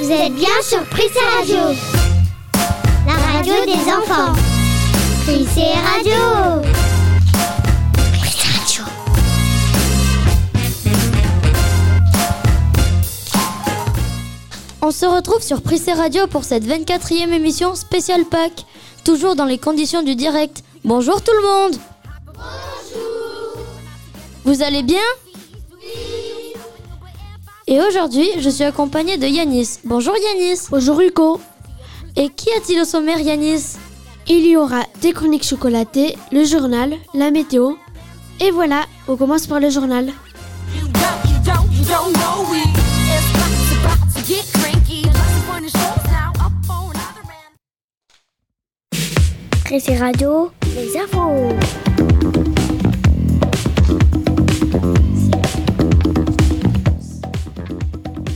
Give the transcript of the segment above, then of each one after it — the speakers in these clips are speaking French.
Vous êtes bien sur Prissé Radio, la radio des enfants. Prissé Radio. Prissé Radio. On se retrouve sur Prissé Radio pour cette 24e émission spéciale Pâques, toujours dans les conditions du direct. Bonjour tout le monde Vous allez bien Et aujourd'hui, je suis accompagnée de Yanis. Bonjour Yanis Bonjour Hugo. Et qui a-t-il au sommaire Yanis Il y aura des chroniques chocolatées, le journal, la météo. Et voilà, on commence par le journal. Don't, you don't,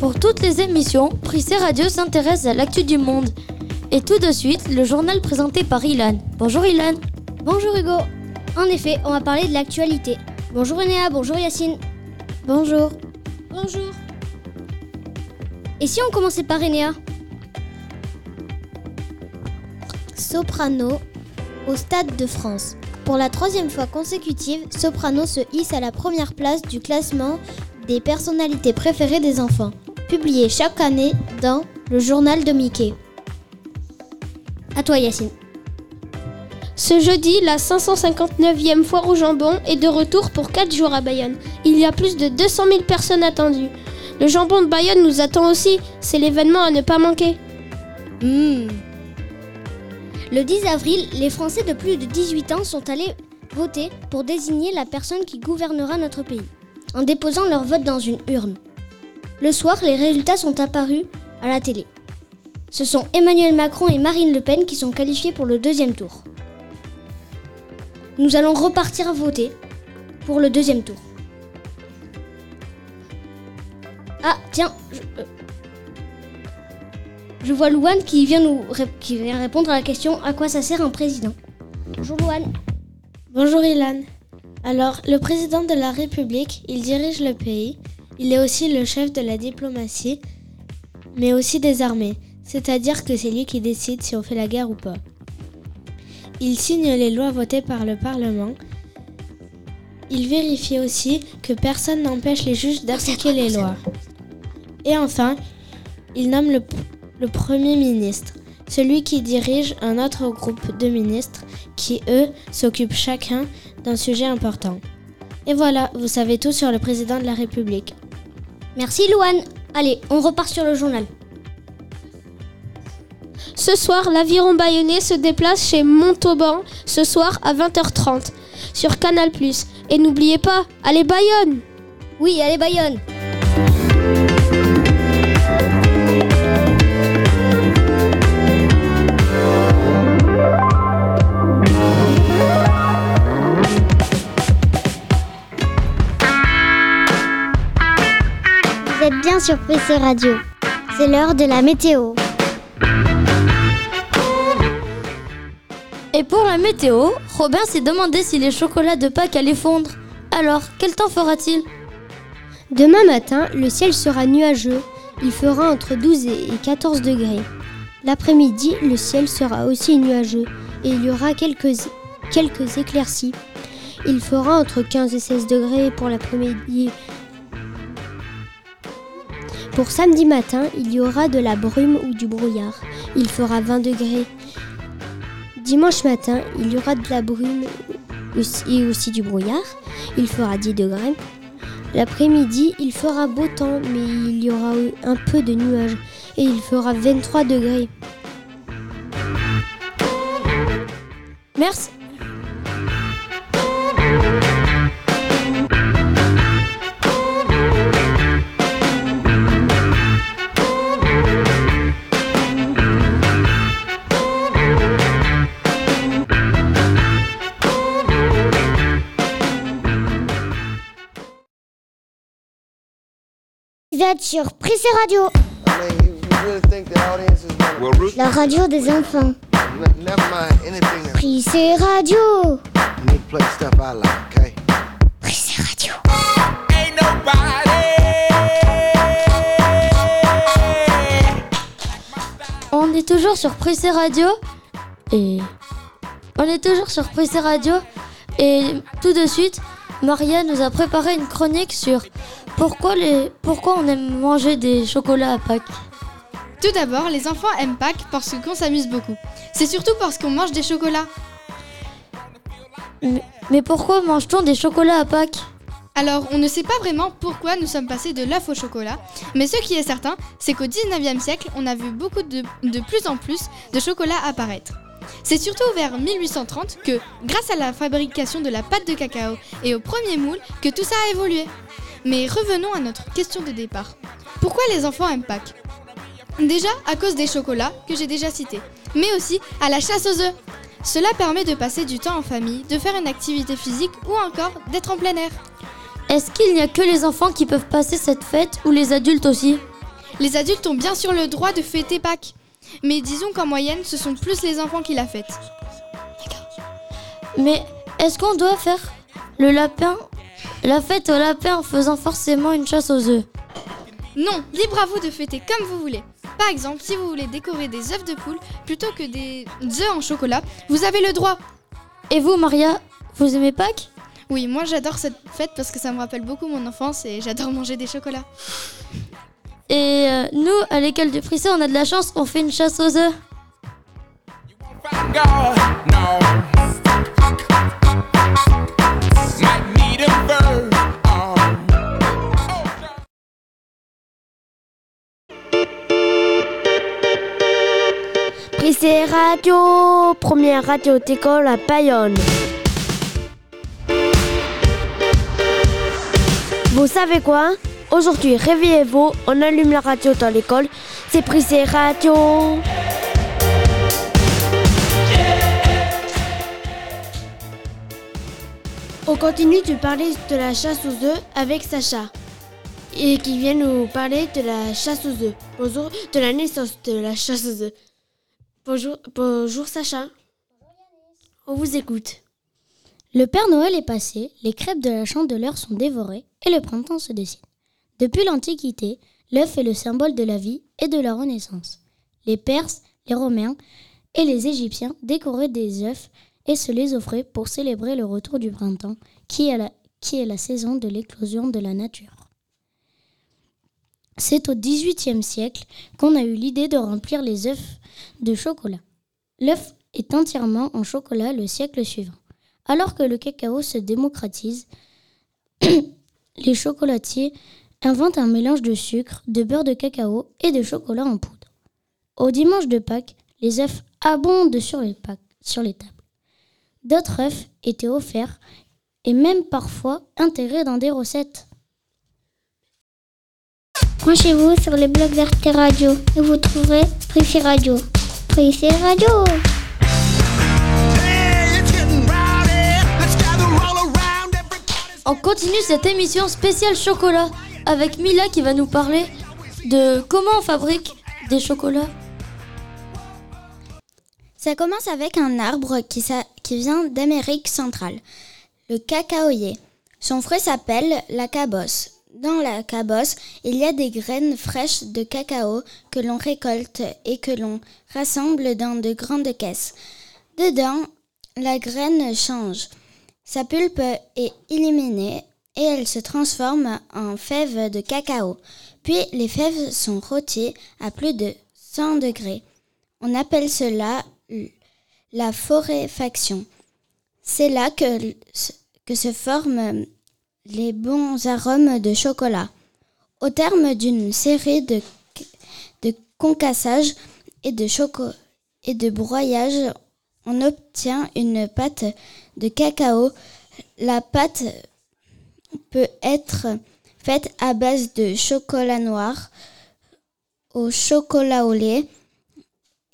Pour toutes les émissions, Prissé Radio s'intéresse à l'actu du monde. Et tout de suite, le journal présenté par Ilan. Bonjour Ilan Bonjour Hugo. En effet, on va parler de l'actualité. Bonjour Enéa, bonjour Yacine. Bonjour. Bonjour. Et si on commençait par Enéa? Soprano au Stade de France. Pour la troisième fois consécutive, Soprano se hisse à la première place du classement des personnalités préférées des enfants, publié chaque année dans le journal de Mickey. À toi Yacine. Ce jeudi, la 559e foire au jambon est de retour pour 4 jours à Bayonne. Il y a plus de 200 000 personnes attendues. Le jambon de Bayonne nous attend aussi, c'est l'événement à ne pas manquer. Hmm. Le 10 avril, les Français de plus de 18 ans sont allés voter pour désigner la personne qui gouvernera notre pays, en déposant leur vote dans une urne. Le soir, les résultats sont apparus à la télé. Ce sont Emmanuel Macron et Marine Le Pen qui sont qualifiés pour le deuxième tour. Nous allons repartir voter pour le deuxième tour. Ah, tiens, je, euh, vois Louane qui vient répondre à la question à quoi ça sert un président? Bonjour Louane. Bonjour Ilan. Alors, le président de la République, il dirige le pays. Il est aussi le chef de la diplomatie, mais aussi des armées. C'est-à-dire que c'est lui qui décide si on fait la guerre ou pas. Il signe les lois votées par le Parlement. Il vérifie aussi que personne n'empêche les juges d'appliquer les lois. Et enfin, il nomme le, le Premier ministre, celui qui dirige un autre groupe de ministres qui, eux, s'occupent chacun d'un sujet important. Et voilà, vous savez tout sur le président de la République. Merci Louane. Allez, on repart sur le journal. Ce soir, l'aviron bayonnais se déplace chez Montauban, ce soir à 20h30, sur Canal+. Et n'oubliez pas, allez Bayonne Oui, allez Bayonne. Bien sur Prissé Radio. C'est l'heure de la météo. Et pour la météo, Robin s'est demandé si les chocolats de Pâques allaient fondre. Alors, quel temps fera-t-il? Demain matin, le ciel sera nuageux. Il fera entre 12 et 14 degrés. L'après-midi, le ciel sera aussi nuageux et il y aura quelques, quelques éclaircies. Il fera entre 15 et 16 degrés pour l'après-midi. Pour samedi matin, il y aura de la brume ou du brouillard. Il fera 20 degrés. Dimanche matin, il y aura de la brume et aussi du brouillard. Il fera 10 degrés. L'après-midi, il fera beau temps, mais il y aura un peu de nuages et il fera 23 degrés. Merci. êtes sur Prissé Radio. La radio des enfants. Prissé Radio. Prissé Radio. On est toujours sur Prissé Radio et on est toujours sur Prissé Radio et tout de suite Maria nous a préparé une chronique sur pourquoi les pourquoi on aime manger des chocolats à Pâques. Tout d'abord, les enfants aiment Pâques parce qu'on s'amuse beaucoup. C'est surtout parce qu'on mange des chocolats. Mais, mais pourquoi mange-t-on des chocolats à Pâques? Alors, on ne sait pas vraiment pourquoi nous sommes passés de l'œuf au chocolat, mais ce qui est certain, c'est qu'au 19e siècle, on a vu beaucoup de, de plus en plus de chocolat apparaître. C'est surtout vers 1830 que, grâce à la fabrication de la pâte de cacao et au premier moule, que tout ça a évolué. Mais revenons à notre question de départ. Pourquoi les enfants aiment Pâques? Déjà à cause des chocolats que j'ai déjà cités, mais aussi à la chasse aux œufs. Cela permet de passer du temps en famille, de faire une activité physique ou encore d'être en plein air. Est-ce qu'il n'y a que les enfants qui peuvent passer cette fête ou les adultes aussi? Les adultes ont bien sûr le droit de fêter Pâques, mais disons qu'en moyenne, ce sont plus les enfants qui la fêtent. Mais est-ce qu'on doit faire le lapin la fête au lapin en faisant forcément une chasse aux œufs? Non, libre à vous de fêter comme vous voulez. Par exemple, si vous voulez décorer des œufs de poule plutôt que des œufs en chocolat, vous avez le droit. Et vous Maria, vous aimez Pâques? Oui, moi j'adore cette fête parce que ça me rappelle beaucoup mon enfance et j'adore manger des chocolats. Et euh, nous, à l'école de Prissé, on a de la chance, on fait une chasse aux œufs. Prissé Radio, première radio d'école à Bayonne. Vous savez quoi? Aujourd'hui, réveillez-vous, on allume la radio dans l'école. C'est Prissé Radio. On continue de parler de la chasse aux œufs avec Sacha. Et qui vient nous parler de la chasse aux œufs. Bonjour, de la naissance de la chasse aux œufs. Bonjour, bonjour Sacha. On vous écoute. Le Père Noël est passé, les crêpes de la chandeleur sont dévorées et le printemps se dessine. Depuis l'Antiquité, l'œuf est le symbole de la vie et de la renaissance. Les Perses, les Romains et les Égyptiens décoraient des œufs et se les offraient pour célébrer le retour du printemps, qui est la, saison de l'éclosion de la nature. C'est au XVIIIe siècle qu'on a eu l'idée de remplir les œufs de chocolat. L'œuf est entièrement en chocolat le siècle suivant. Alors que le cacao se démocratise, les chocolatiers inventent un mélange de sucre, de beurre de cacao et de chocolat en poudre. Au dimanche de Pâques, les œufs abondent sur les, Pâques- sur les tables. D'autres œufs étaient offerts et même parfois intégrés dans des recettes. Branchez-vous sur les blogs d'Arte Radio et vous trouverez Prissé Radio. Prissé Radio On continue cette émission spéciale chocolat avec Mila qui va nous parler de comment on fabrique des chocolats. Ça commence avec un arbre qui, vient d'Amérique centrale, le cacaoyer. Son fruit s'appelle la cabosse. Dans la cabosse, il y a des graines fraîches de cacao que l'on récolte et que l'on rassemble dans de grandes caisses. Dedans, la graine change. Sa pulpe est éliminée et elle se transforme en fèves de cacao. Puis les fèves sont rôties à plus de 100 degrés. On appelle cela la foréfaction. C'est là que, se forment les bons arômes de chocolat. Au terme d'une série de, de concassages et de, choco- et de broyage, on obtient une pâte de cacao. La pâte peut être faite à base de chocolat noir, au chocolat au lait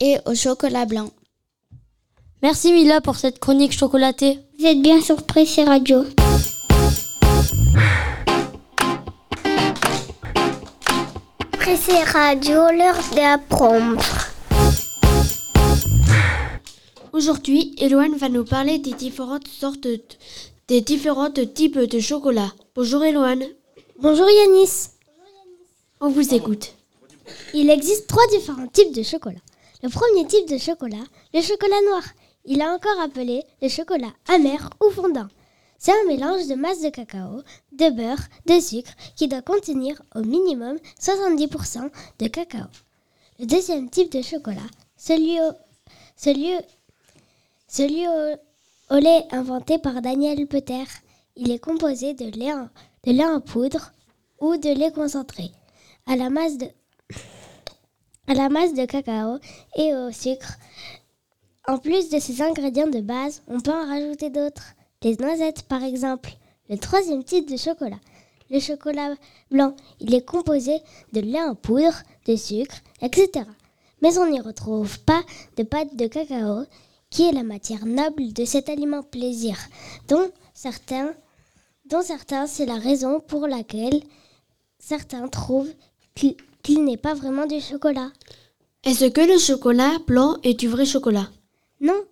et au chocolat blanc. Merci Mila pour cette chronique chocolatée. Vous êtes bien sur Prissé Radio. Prissé Radio, l'heure d'apprendre. Aujourd'hui, Eloane va nous parler des différentes sortes, de- des différents types de chocolat. Bonjour Eloane. Bonjour Yanis. On vous écoute. Il existe trois différents types de chocolat. Le premier type de chocolat, le chocolat noir. Il est encore appelé le chocolat amer ou fondant. C'est un mélange de masse de cacao, de beurre, de sucre qui doit contenir au minimum 70% de cacao. Le deuxième type de chocolat, celui au, celui, celui au, au lait inventé par Daniel Peter. Il est composé de lait, en, poudre ou de lait concentré à la masse de, cacao et au sucre. En plus de ces ingrédients de base, on peut en rajouter d'autres. Les noisettes, par exemple. Le troisième type de chocolat, le chocolat blanc. Il est composé de lait en poudre, de sucre, etc. Mais on n'y retrouve pas de pâte de cacao, qui est la matière noble de cet aliment plaisir, dont certains, dont certains c'est la raison pour laquelle certains trouvent qu'il n'est pas vraiment du chocolat. Est-ce que le chocolat blanc est du vrai chocolat? Non,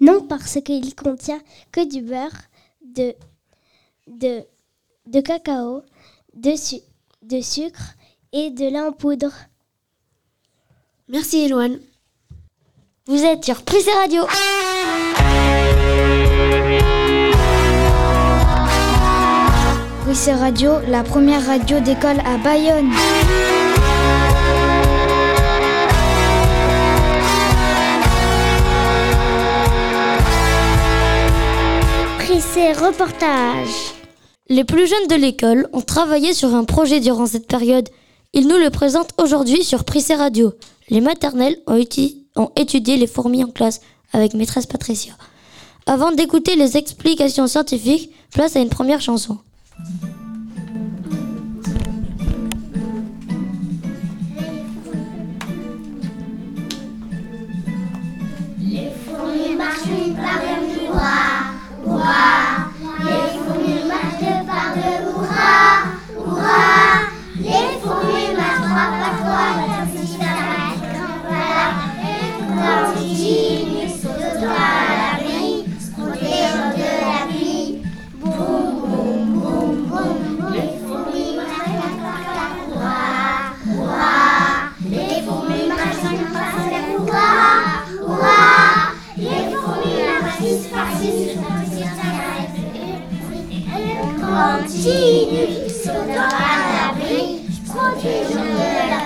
non parce qu'il contient que du beurre, de, de, de cacao, de, su- de sucre et de lait en poudre. Merci Eloane. Vous êtes sur Prissé Radio. C'est Radio, la première radio d'école à Bayonne. Prissé reportage. Les plus jeunes de l'école ont travaillé sur un projet durant cette période. Ils nous le présentent aujourd'hui sur Prissé Radio. Les maternelles ont, uti- ont étudié les fourmis en classe avec maîtresse Patricia. Avant d'écouter les explications scientifiques, place à une première chanson. continue, sautant à l'abri, protégeons de la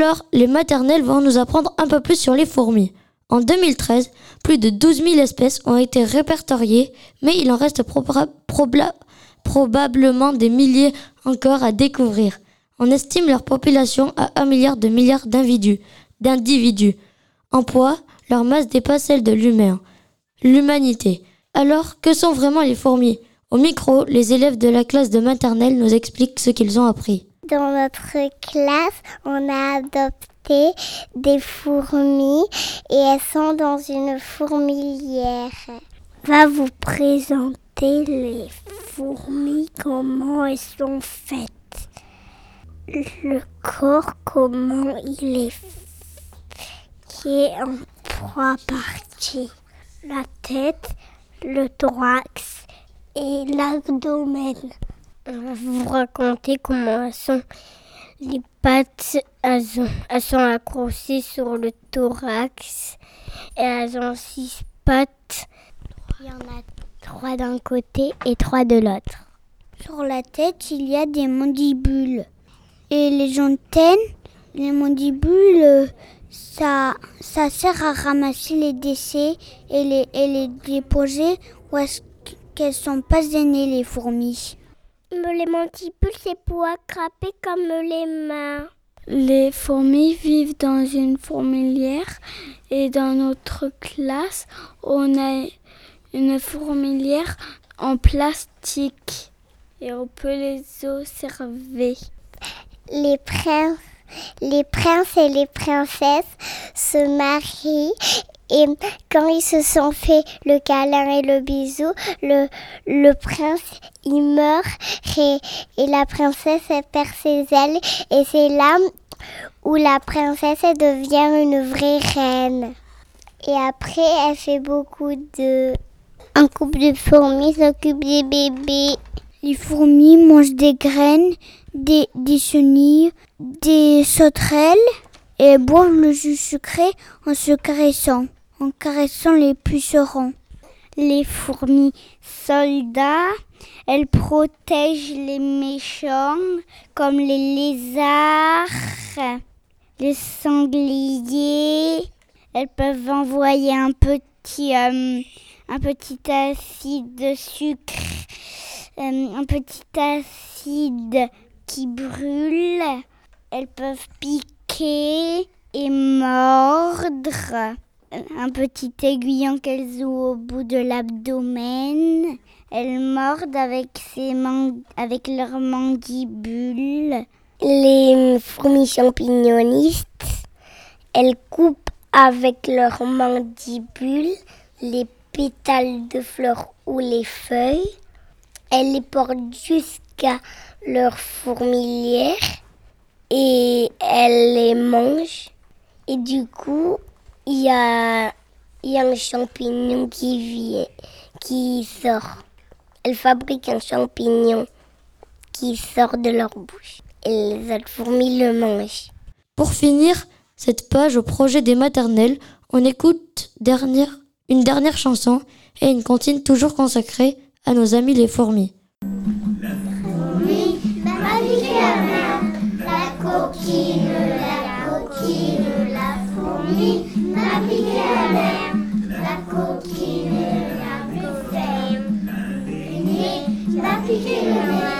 Alors, les maternelles vont nous apprendre un peu plus sur les fourmis. En 2013, plus de 12 000 espèces ont été répertoriées, mais il en reste probablement des milliers encore à découvrir. On estime leur population à 1 milliard de milliards d'individus. En poids, leur masse dépasse celle de l'humain. L'humanité. Alors, que sont vraiment les fourmis? Au micro, les élèves de la classe de maternelle nous expliquent ce qu'ils ont appris. Dans notre classe, on a adopté des fourmis et elles sont dans une fourmilière. Va vous présenter les fourmis, comment elles sont faites. Le corps, comment il est fait, qui est en trois parties. La tête, le thorax et l'abdomen. On va vous raconter comment sont. Les pattes, elles, ont- elles sont accrochées sur le thorax et elles ont six pattes. Il y en a trois d'un côté et trois de l'autre. Sur la tête, il y a des mandibules. Et les antennes, les mandibules, euh, ça, ça sert à ramasser les décès et les, et les déposer où est-ce qu'elles sont pas aînées, les fourmis. Les mandibules, c'est pour attraper comme les mains. Les fourmis vivent dans une fourmilière et dans notre classe, on a une fourmilière en plastique et on peut les observer. Les princes, les princes et les princesses se marient et quand ils se sont fait le câlin et le bisou, le, le prince il meurt et, et la princesse perd ses ailes et c'est là où la princesse devient une vraie reine. Et après elle fait beaucoup de... Un couple de fourmis s'occupe des bébés. Les fourmis mangent des graines, des, des chenilles, des sauterelles et boivent le jus sucré en se caressant, en caressant les pucerons. Les fourmis soldats, elles protègent les méchants comme les lézards, les sangliers. Elles peuvent envoyer un petit, euh, un petit acide de sucre euh, un petit acide qui brûle. Elles peuvent piquer et mordre. Un petit aiguillon qu'elles ont au bout de l'abdomen. Elles mordent avec, ses avec leurs mandibules. Les fourmis champignonistes, elles coupent avec leurs mandibules les pétales de fleurs ou les feuilles. Elles les portent jusqu'à leur fourmilière et elles les mangent. Et du coup, il y a, un champignon qui sort. Elles fabriquent un champignon qui sort de leur bouche. Et les autres fourmis le mangent. Pour finir cette page au projet des maternelles, on écoute dernière, une dernière chanson et une comptine toujours consacrée à nos amis les fourmis. Thank you.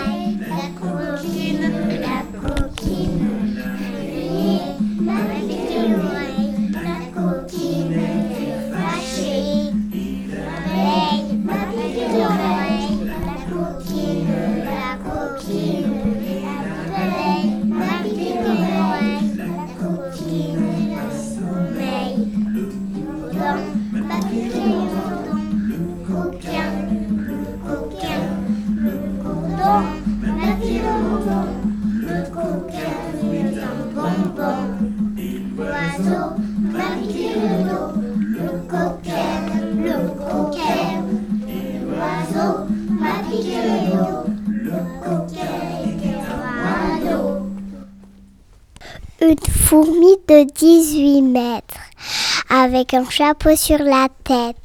Avec un chapeau sur la tête.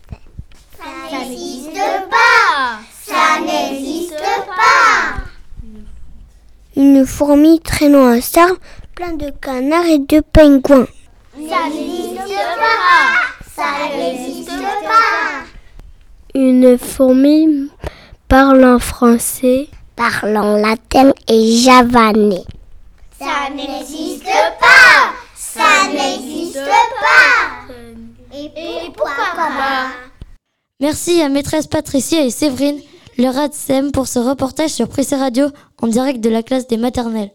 Ça n'existe pas Ça n'existe pas Une fourmi traînant un sable plein de canards et de pingouins. Ça n'existe pas Ça n'existe pas Une fourmi parlant français, parlant latin et javanais. Ça n'existe pas Ça n'existe pas Et pourquoi pas Merci à maîtresse Patricia et Séverine, le RADSEM, pour ce reportage sur Prissé Radio en direct de la classe des maternelles.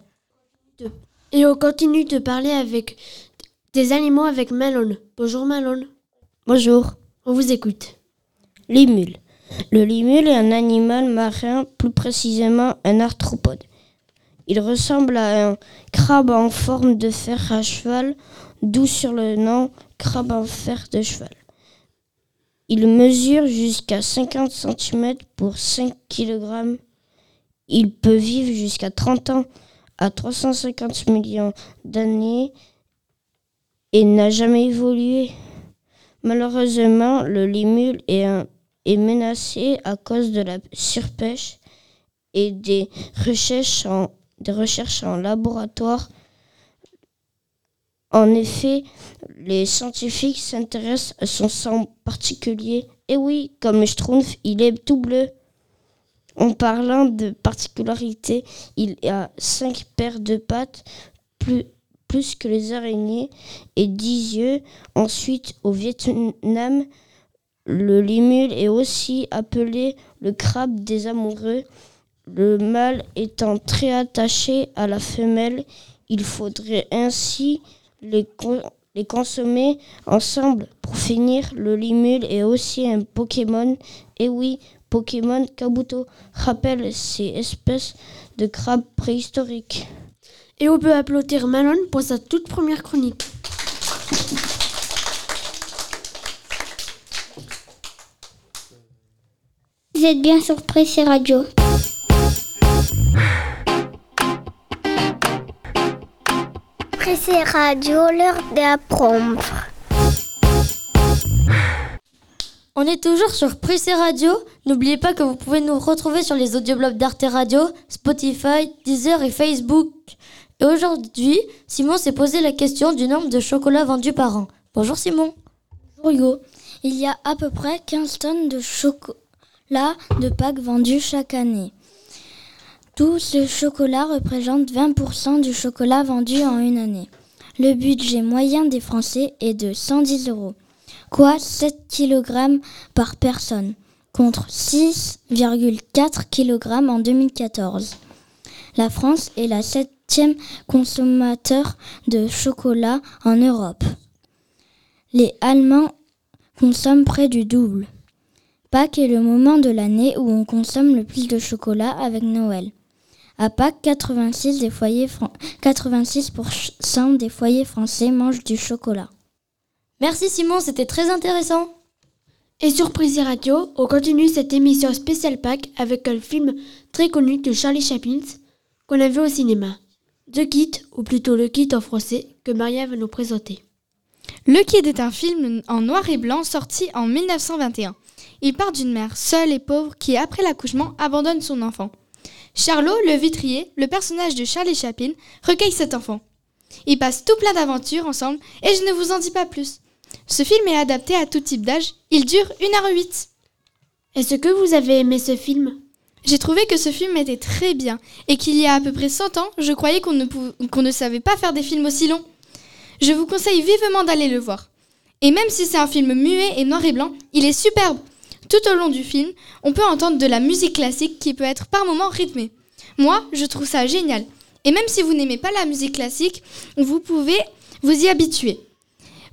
Et on continue de parler avec des animaux avec Malone. Bonjour Malone. Bonjour. On vous écoute. Limule. Le limule est un animal marin, plus précisément un arthropode. Il ressemble à un crabe en forme de fer à cheval, d'où sur le nom crabe en fer de cheval. Il mesure jusqu'à 50 cm pour 5 kg. Il peut vivre jusqu'à 30 ans à 350 millions d'années et n'a jamais évolué. Malheureusement, le limule est, menacé à cause de la surpêche et des recherches en laboratoire. En effet, les scientifiques s'intéressent à son sang particulier. Et oui, comme schtroumpf, il est tout bleu. En parlant de particularité, il a cinq paires de pattes, plus, plus que les araignées, et dix yeux. Ensuite, au Vietnam, le limule est aussi appelé le crabe des amoureux. Le mâle étant très attaché à la femelle, il faudrait ainsi les, con- les consommer ensemble. Pour finir, le limule est aussi un Pokémon. Et oui, Pokémon Kabuto rappelle ces espèces de crabes préhistoriques. Et on peut applaudir Malone pour sa toute première chronique. Vous êtes bien sur Pressé Radio. Pressé Radio, l'heure d'apprendre. On est toujours sur Prissé Radio. N'oubliez pas que vous pouvez nous retrouver sur les audioblogs d'Arte Radio, Spotify, Deezer et Facebook. Et aujourd'hui, Simon s'est posé la question du nombre de chocolats vendus par an. Bonjour Simon. Bonjour Hugo. Il y a à peu près 15 tonnes de chocolat de Pâques vendus chaque année. Tout ce chocolat représente 20% du chocolat vendu en une année. Le budget moyen des Français est de 110 euros, quoi 7 kg par personne, contre 6,4 kg en 2014. La France est la septième consommateur de chocolat en Europe. Les Allemands consomment près du double. Pâques est le moment de l'année où on consomme le plus de chocolat avec Noël. À Pâques, 86, des foyers fran- 86% des foyers français mangent du chocolat. Merci Simon, c'était très intéressant. Et sur Prissé Radio, on continue cette émission spéciale Pâques avec un film très connu de Charlie Chaplin qu'on a vu au cinéma. The Kid, ou plutôt Le Kid en français, que Maria va nous présenter. Le Kid est un film en noir et blanc sorti en 1921. Il part d'une mère seule et pauvre qui, après l'accouchement, abandonne son enfant. Charlot, le vitrier, le personnage de Charlie Chaplin, recueille cet enfant. Ils passent tout plein d'aventures ensemble et je ne vous en dis pas plus. Ce film est adapté à tout type d'âge. Il dure 1h08. Est-ce que vous avez aimé ce film? J'ai trouvé que ce film était très bien et qu'il y a à peu près 100 ans, je croyais qu'on ne, pou- qu'on ne savait pas faire des films aussi longs. Je vous conseille vivement d'aller le voir. Et même si c'est un film muet et noir et blanc, il est superbe. Tout au long du film, on peut entendre de la musique classique qui peut être par moments rythmée. Moi, je trouve ça génial. Et même si vous n'aimez pas la musique classique, vous pouvez vous y habituer.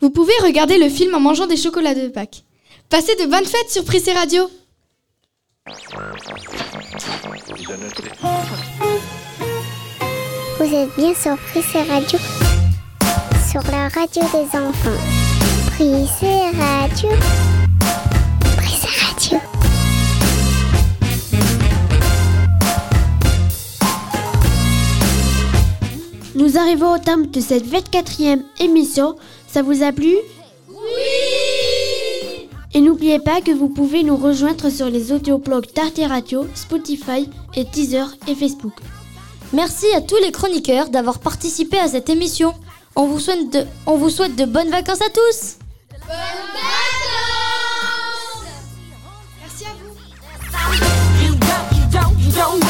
Vous pouvez regarder le film en mangeant des chocolats de Pâques. Passez de bonnes fêtes sur Prissé Radio. Vous êtes bien sur Prissé Radio, sur la radio des enfants. Prissé Radio. arrivons au terme de cette 24e émission. Ça vous a plu? Oui Et n'oubliez pas que vous pouvez nous rejoindre sur les audioblogs d'Arte Radio, Spotify et Teaser et Facebook. Merci à tous les chroniqueurs d'avoir participé à cette émission. On vous souhaite de, on vous souhaite de bonnes vacances à tous Bonnes vacances Merci à vous